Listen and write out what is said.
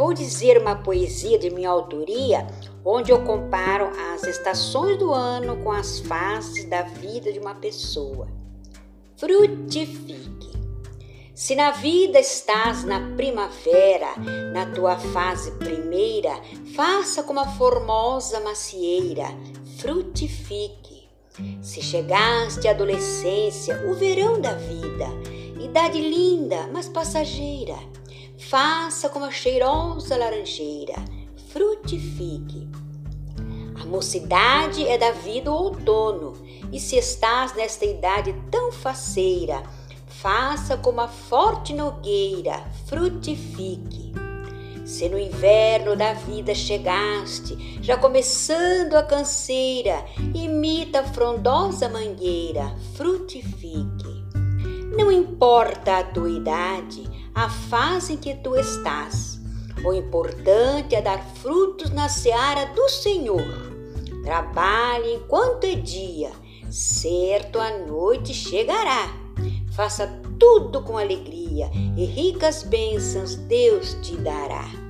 vou dizer uma poesia de minha autoria, onde eu comparo as estações do ano com as fases da vida de uma pessoa. Frutifique. Se na vida estás na primavera, na tua fase primeira, faça como a formosa macieira, frutifique. Se chegaste à adolescência, o verão da vida, idade linda, mas passageira, faça como a cheirosa laranjeira, frutifique. A mocidade é da vida o outono, e se estás nesta idade tão faceira, faça como a forte nogueira, frutifique. Se no inverno da vida chegaste, já começando a canseira, imita a frondosa mangueira, frutifique. Não importa a tua idade, a fase em que tu estás, o importante é dar frutos na seara do Senhor. Trabalhe enquanto é dia, certo a noite chegará. Faça tudo com alegria e ricas bênçãos Deus te dará.